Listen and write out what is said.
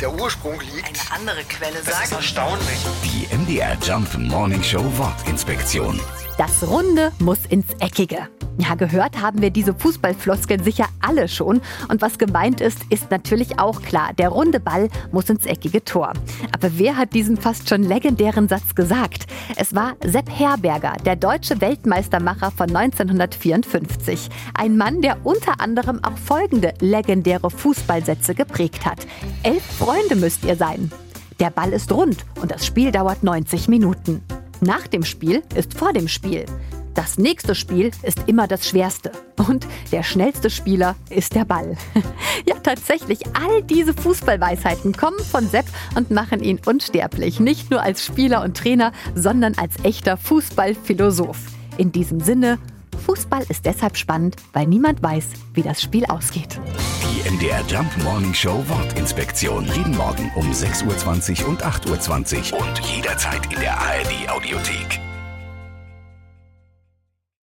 der Ursprung liegt. Eine andere Quelle Das ist sagt, erstaunlich. Die MDR Jump Morning Show Wortinspektion. Das Runde muss ins Eckige. Ja, gehört haben wir diese Fußballfloskeln sicher alle schon. Und was gemeint ist, ist natürlich auch klar. Der runde Ball muss ins eckige Tor. Aber wer hat diesen fast schon legendären Satz gesagt? Es war Sepp Herberger, der deutsche Weltmeistermacher von 1954. Ein Mann, der unter anderem auch folgende legendäre Fußballsätze geprägt hat. Elf Freunde müsst ihr sein. Der Ball ist rund und das Spiel dauert 90 Minuten. Nach dem Spiel ist vor dem Spiel. Das nächste Spiel ist immer das schwerste. Und der schnellste Spieler ist der Ball. ja, tatsächlich, all diese Fußballweisheiten kommen von Sepp und machen ihn unsterblich. Nicht nur als Spieler und Trainer, sondern als echter Fußballphilosoph. In diesem Sinne, Fußball ist deshalb spannend, weil niemand weiß, wie das Spiel ausgeht. Die MDR Jump Morning Show Wortinspektion. Jeden Morgen um 6.20 Uhr und 8.20 Uhr und jederzeit in der ARD Audiothek.